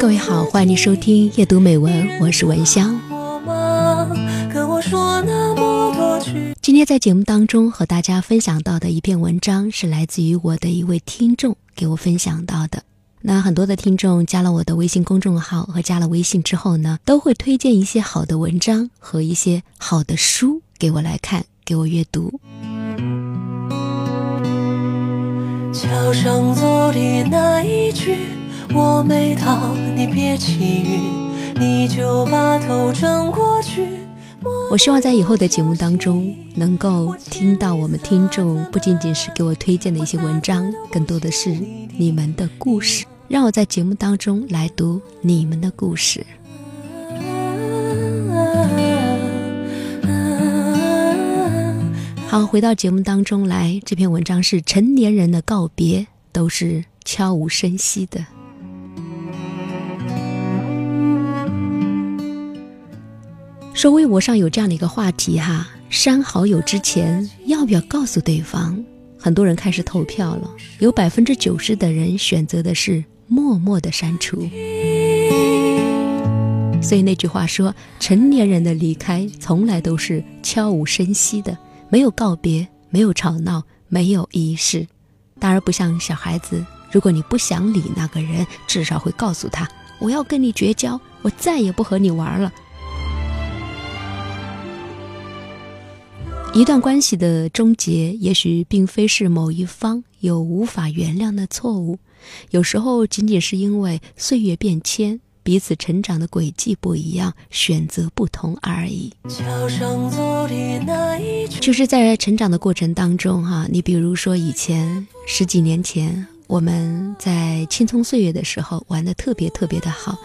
各位好，欢迎收听夜读美文，我是文香。今天在节目当中和大家分享到的一篇文章，是来自于我的一位听众给我分享到的。那很多的听众加了我的微信公众号和加了微信之后呢，都会推荐一些好的文章和一些好的书给我来看，给我阅读。桥上走的那一句“我没到，你别起晕”，你就把头转过去。我希望在以后的节目当中，能够听到我们听众不仅仅是给我推荐的一些文章，更多的是你们的故事，让我在节目当中来读你们的故事。好，回到节目当中来，这篇文章是成年人的告别都是悄无声息的。说微博上有这样的一个话题哈，删好友之前要不要告诉对方？很多人开始投票了，有百分之九十的人选择的是默默的删除。所以那句话说，成年人的离开从来都是悄无声息的，没有告别，没有吵闹，没有仪式。当然不像小孩子，如果你不想理那个人，至少会告诉他：“我要跟你绝交，我再也不和你玩了。”一段关系的终结，也许并非是某一方有无法原谅的错误，有时候仅仅是因为岁月变迁，彼此成长的轨迹不一样，选择不同而已。就是在成长的过程当中，哈，你比如说以前十几年前，我们在青葱岁月的时候玩的特别特别的好，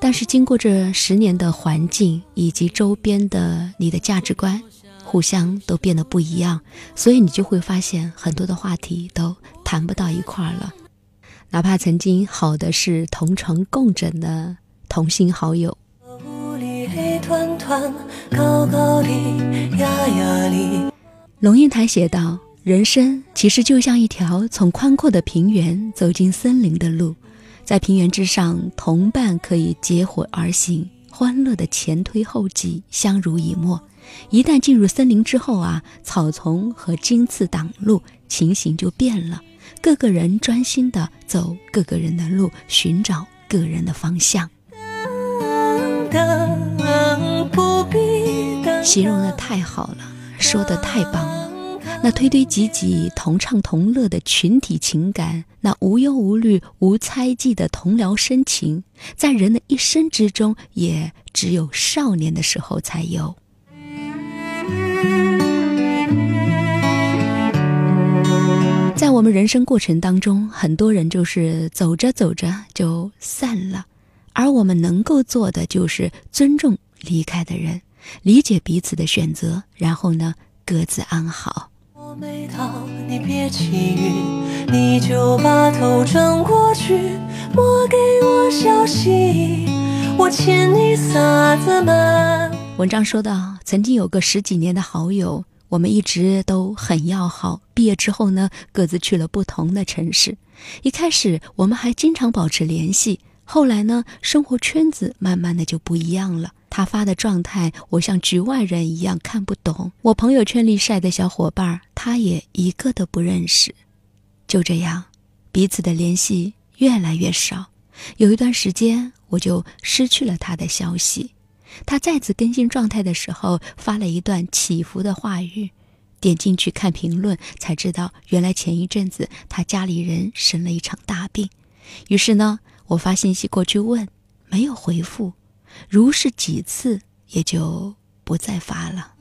但是经过这十年的环境以及周边的你的价值观。互相都变得不一样，所以你就会发现很多的话题都谈不到一块儿了。哪怕曾经好的是同床共枕的同性好友。龙应台写道：“人生其实就像一条从宽阔的平原走进森林的路，在平原之上，同伴可以结伙而行，欢乐的前推后继，相濡以沫。”一旦进入森林之后啊，草丛和荆刺挡路，情形就变了。各个人专心的走各个人的路，寻找个人的方向。形容的太好了，说的太棒了。那推推挤挤、同唱同乐的群体情感，那无忧无虑、无猜忌的同僚深情，在人的一生之中，也只有少年的时候才有。在我们人生过程当中，很多人就是走着走着就散了，而我们能够做的就是尊重离开的人，理解彼此的选择，然后呢，各自安好。我没到，你别起晕，你就把头转过去，莫给我消息，我欠你啥子嘛？文章说到，曾经有个十几年的好友。我们一直都很要好。毕业之后呢，各自去了不同的城市。一开始我们还经常保持联系，后来呢，生活圈子慢慢的就不一样了。他发的状态，我像局外人一样看不懂。我朋友圈里晒的小伙伴，他也一个都不认识。就这样，彼此的联系越来越少。有一段时间，我就失去了他的消息。他再次更新状态的时候，发了一段起伏的话语，点进去看评论，才知道原来前一阵子他家里人生了一场大病。于是呢，我发信息过去问，没有回复，如是几次，也就不再发了。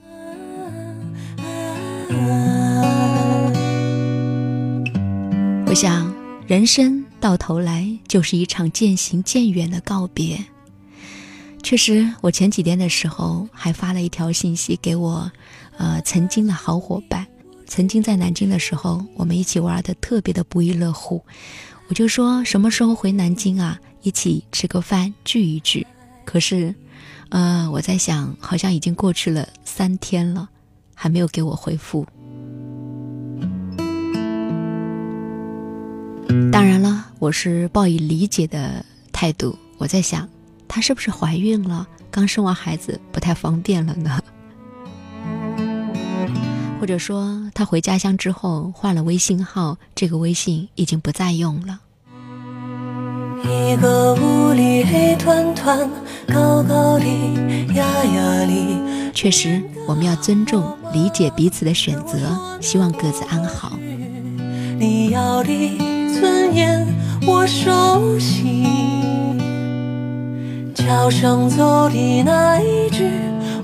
我想，人生到头来就是一场渐行渐远的告别。确实，我前几天的时候还发了一条信息给我，呃，曾经的好伙伴，曾经在南京的时候，我们一起玩的特别的不亦乐乎。我就说什么时候回南京啊，一起吃个饭聚一聚。可是，呃，我在想，好像已经过去了三天了，还没有给我回复。当然了。我是抱以理解的态度。我在想，她是不是怀孕了，刚生完孩子不太方便了呢？或者说，他回家乡之后换了微信号，这个微信已经不再用了。一个屋里黑团团，高高的，压压的。确实，我们要尊重、理解彼此的选择，希望各自安好。你要的尊严，我熟悉。桥上走的那一句，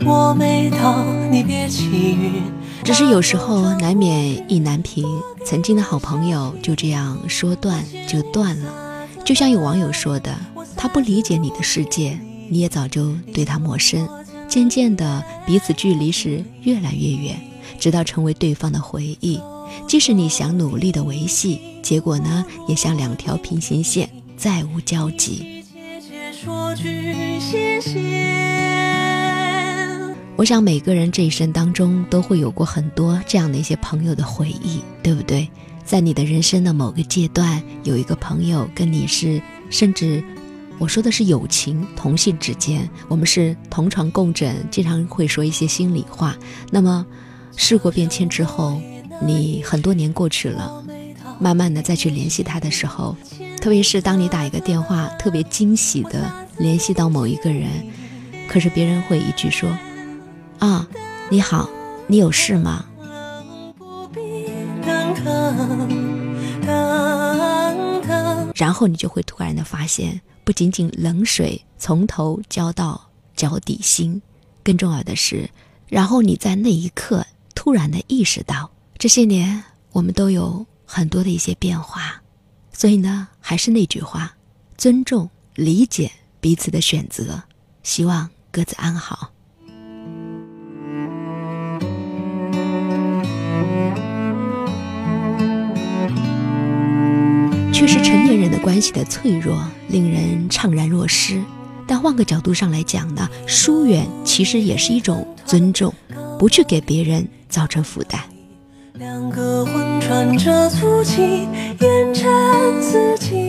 我没到，你别起晕。只是有时候难免意难平，曾经的好朋友就这样说断就断了。就像有网友说的，他不理解你的世界，你也早就对他陌生。渐渐的，彼此距离是越来越远，直到成为对方的回忆。即使你想努力的维系，结果呢，也像两条平行线，再无交集。我想每个人这一生当中都会有过很多这样的一些朋友的回忆，对不对？在你的人生的某个阶段，有一个朋友跟你是，甚至我说的是友情，同性之间，我们是同床共枕，经常会说一些心里话。那么，事过变迁之后，你很多年过去了，慢慢的再去联系他的时候，特别是当你打一个电话，特别惊喜的联系到某一个人，可是别人会一句说：“啊，你好，你有事吗？”然后你就会突然的发现，不仅仅冷水从头浇到脚底心，更重要的是，然后你在那一刻突然的意识到，这些年我们都有很多的一些变化。所以呢，还是那句话，尊重、理解彼此的选择，希望各自安好。关系的脆弱，令人怅然若失。但换个角度上来讲呢，疏远其实也是一种尊重，不去给别人造成负担。《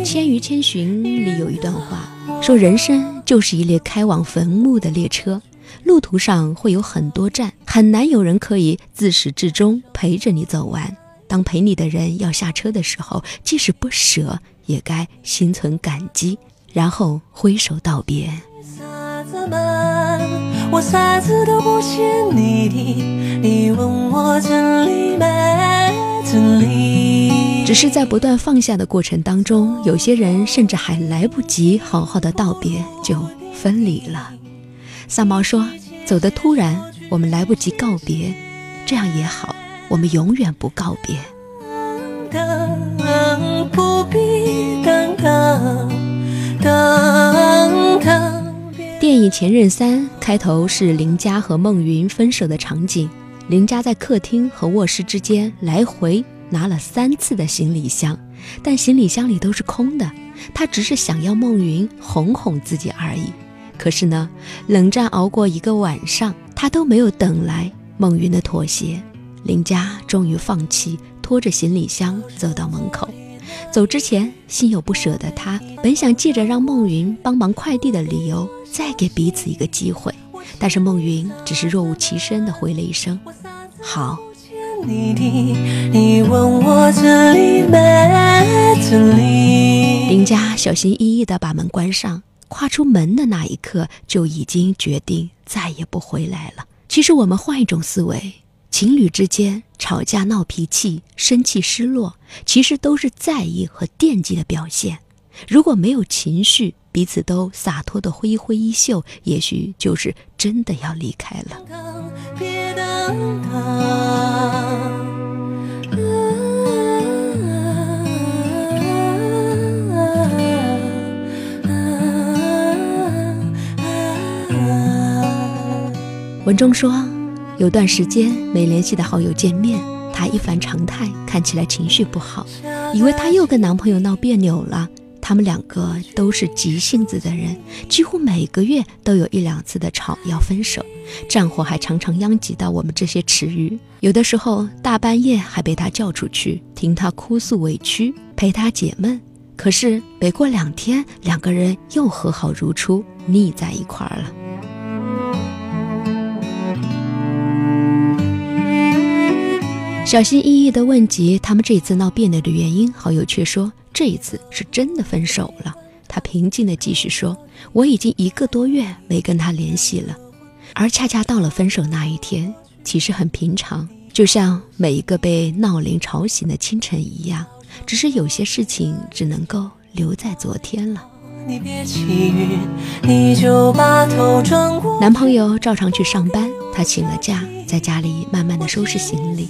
千与千寻》里有一段话说：“人生就是一列开往坟墓的列车，路途上会有很多站，很难有人可以自始至终陪着你走完。”当陪你的人要下车的时候，即使不舍，也该心存感激，然后挥手道别。只是在不断放下的过程当中，有些人甚至还来不及好好的道别，就分离了。三毛说：“走得突然，我们来不及告别，这样也好。”我们永远不告别。电影《前任三》开头是林佳和孟云分手的场景，林佳在客厅和卧室之间来回拿了三次的行李箱，但行李箱里都是空的，他只是想要孟云哄哄自己而已。可是呢，冷战熬过一个晚上，他都没有等来孟云的妥协。林佳终于放弃，拖着行李箱走到门口。走之前，心有不舍的他，本想借着让孟云帮忙快递的理由，再给彼此一个机会。但是孟云只是若无其事的回了一声：“好。”林佳小心翼翼的把门关上，跨出门的那一刻，就已经决定再也不回来了。其实，我们换一种思维。情侣之间吵架、闹脾气、生气、失落，其实都是在意和惦记的表现。如果没有情绪，彼此都洒脱的挥一挥衣袖，也许就是真的要离开了。文中说。有段时间没联系的好友见面，她一反常态，看起来情绪不好，以为她又跟男朋友闹别扭了。他们两个都是急性子的人，几乎每个月都有一两次的吵要分手，战火还常常殃及到我们这些池鱼。有的时候大半夜还被他叫出去听他哭诉委屈，陪他解闷。可是没过两天，两个人又和好如初，腻在一块儿了。小心翼翼地问及他们这次闹别扭的原因，好友却说这一次是真的分手了。他平静地继续说：“我已经一个多月没跟他联系了，而恰恰到了分手那一天，其实很平常，就像每一个被闹铃吵醒的清晨一样。只是有些事情只能够留在昨天了。”男朋友照常去上班，他请了假，在家里慢慢的收拾行李。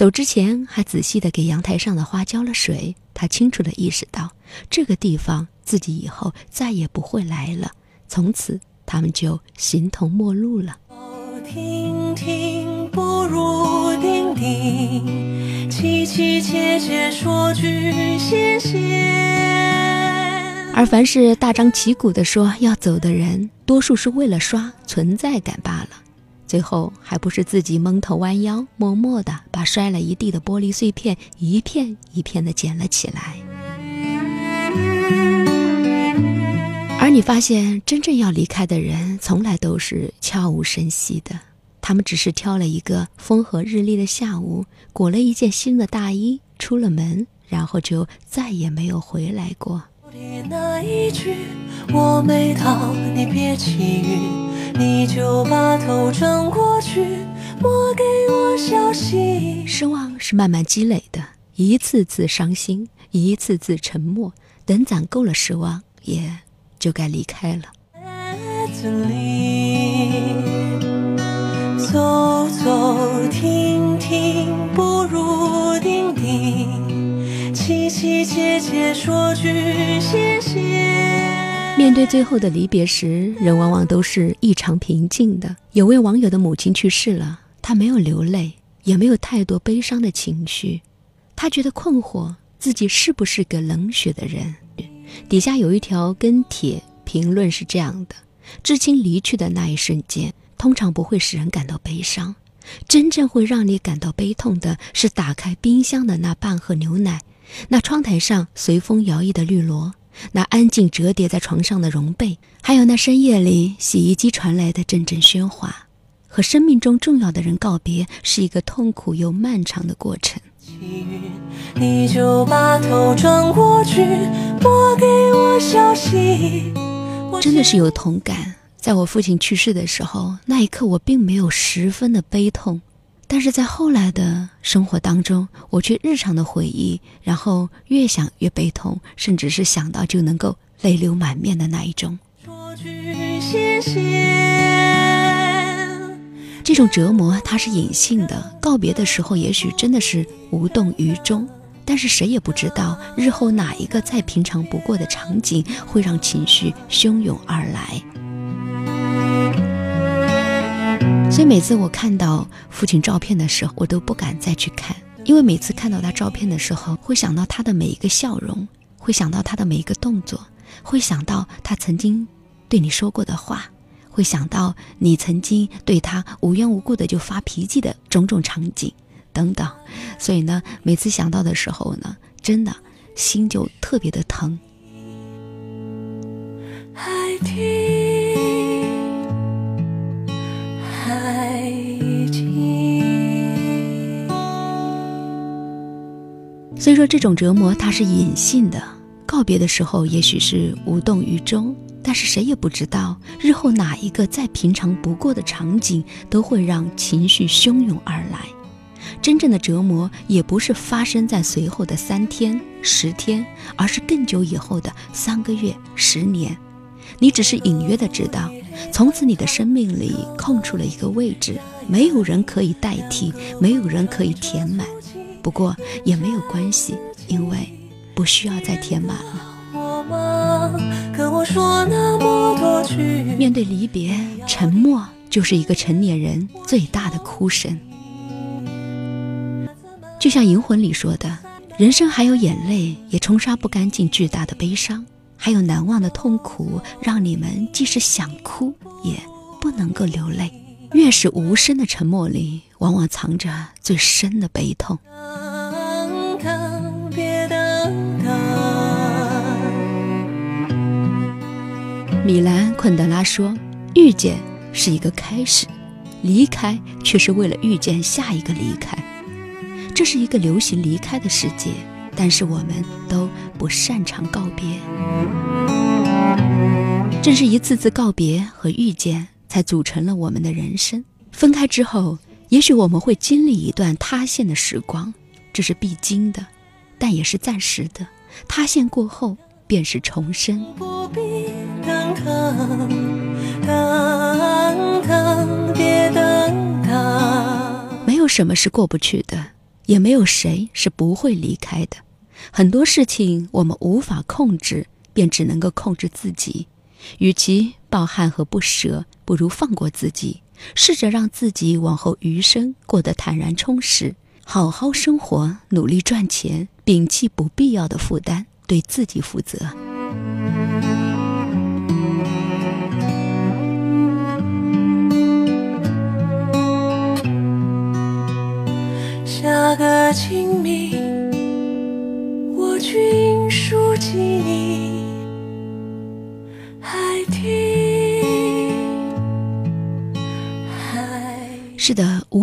走之前还仔细的给阳台上的花浇了水。他清楚的意识到，这个地方自己以后再也不会来了。从此，他们就形同陌路了。听听不如凄凄切切说句谢谢。而凡是大张旗鼓的说要走的人，多数是为了刷存在感罢了。最后还不是自己蒙头弯腰，默默地把摔了一地的玻璃碎片一片一片地捡了起来。而你发现，真正要离开的人，从来都是悄无声息的。他们只是挑了一个风和日丽的下午，裹了一件新的大衣，出了门，然后就再也没有回来过。那一句我没到，你别起晕。你就把头转过去，莫给我消息。失望是慢慢积累的，一次次伤心，一次次沉默，等攒够了失望，也就该离开了。走走停停，凄切切说句谢谢。面对最后的离别时，人往往都是异常平静的。有位网友的母亲去世了，他没有流泪，也没有太多悲伤的情绪，他觉得困惑，自己是不是个冷血的人？底下有一条跟帖评论是这样的：至亲离去的那一瞬间，通常不会使人感到悲伤，真正会让你感到悲痛的是打开冰箱的那半盒牛奶，那窗台上随风摇曳的绿萝。那安静折叠在床上的绒被，还有那深夜里洗衣机传来的阵阵喧哗，和生命中重要的人告别，是一个痛苦又漫长的过程。你就把头转过去，拨给我消息。真的是有同感，在我父亲去世的时候，那一刻我并没有十分的悲痛。但是在后来的生活当中，我却日常的回忆，然后越想越悲痛，甚至是想到就能够泪流满面的那一种。这种折磨它是隐性的，告别的时候也许真的是无动于衷，但是谁也不知道日后哪一个再平常不过的场景会让情绪汹涌而来。所以每次我看到父亲照片的时候，我都不敢再去看，因为每次看到他照片的时候，会想到他的每一个笑容，会想到他的每一个动作，会想到他曾经对你说过的话，会想到你曾经对他无缘无故的就发脾气的种种场景等等。所以呢，每次想到的时候呢，真的心就特别的疼。海听。所以说，这种折磨它是隐性的。告别的时候，也许是无动于衷，但是谁也不知道，日后哪一个再平常不过的场景，都会让情绪汹涌而来。真正的折磨，也不是发生在随后的三天、十天，而是更久以后的三个月、十年。你只是隐约的知道，从此你的生命里空出了一个位置，没有人可以代替，没有人可以填满。不过也没有关系，因为不需要再填满了。面对离别，沉默就是一个成年人最大的哭声。就像《银魂》里说的：“人生还有眼泪，也冲刷不干净巨大的悲伤；还有难忘的痛苦，让你们即使想哭，也不能够流泪。越是无声的沉默里，往往藏着最深的悲痛。”米兰昆德拉说：“遇见是一个开始，离开却是为了遇见下一个离开。”这是一个流行离开的世界，但是我们都不擅长告别。正是一次次告别和遇见，才组成了我们的人生。分开之后，也许我们会经历一段塌陷的时光，这是必经的，但也是暂时的。塌陷过后，便是重生。不必等等，等等。没有什么是过不去的，也没有谁是不会离开的。很多事情我们无法控制，便只能够控制自己。与其抱憾和不舍，不如放过自己，试着让自己往后余生过得坦然充实，好好生活，努力赚钱，摒弃不必要的负担，对自己负责。下个清明，我君书记你，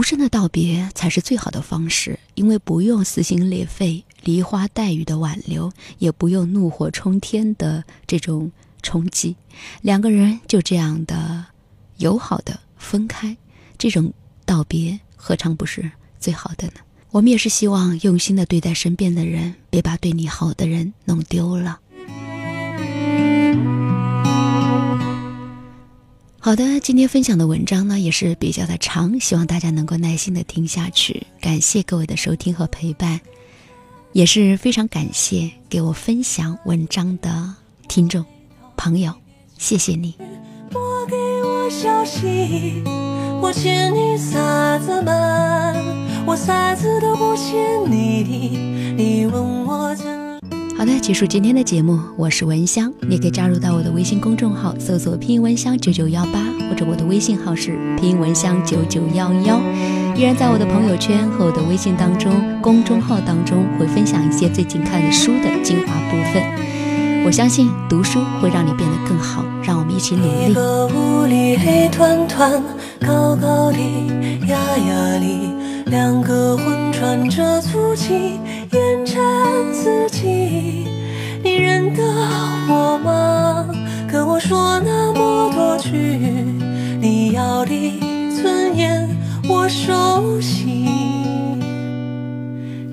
声的道别才是最好的方式，因为不用撕心裂肺、梨花带雨的挽留，也不用怒火冲天的这种冲击，两个人就这样的友好的分开，这种道别何尝不是最好的呢？我们也是希望用心的对待身边的人，别把对你好的人弄丢了。好的，今天分享的文章呢也是比较的长，希望大家能够耐心的听下去。感谢各位的收听和陪伴，也是非常感谢给我分享文章的听众朋友，谢谢你。拨给我消息，我欠你啥子瞒？我啥子都不欠你的，你问我怎？好的，结束今天的节目，我是文香，你可以加入到我的微信公众号，搜索拼音文香九九幺八，或者我的微信号是拼音文香九九幺幺。依然在我的朋友圈和我的微信当中、公众号当中会分享一些最近看的书的精华部分。我相信读书会让你变得更好，让我们一起努力。屋里黑团团，高高的，压压里，两个魂穿着足迹，烟尘四季。你认得我吗？跟我说那么多句，你要的尊严我熟悉。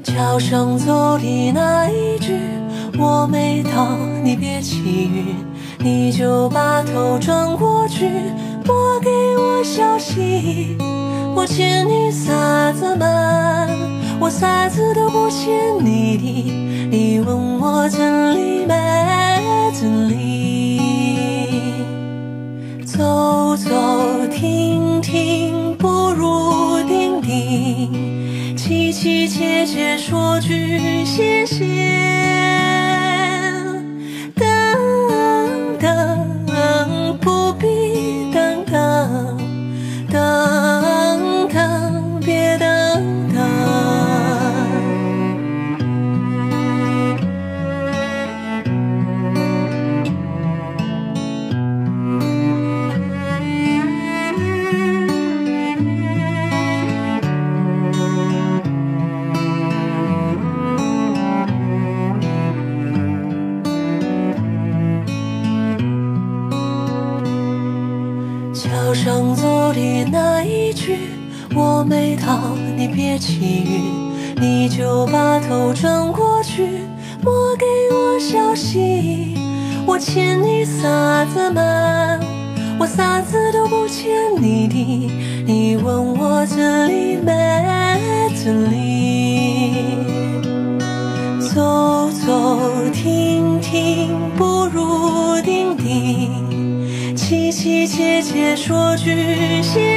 桥上走的那一句，我没到，你别起晕，你就把头转过去，拨给我消息。我欠你啥子瞒？我啥见你，你问我真理没真理？走走停停，不如定定，凄凄切切说句谢谢。起晕，你就把头转过去，莫给我消息。我欠你啥子嘛？我啥子都不欠你的，你问我这里没这里？走走停停，不如定定，凄凄切切说句谢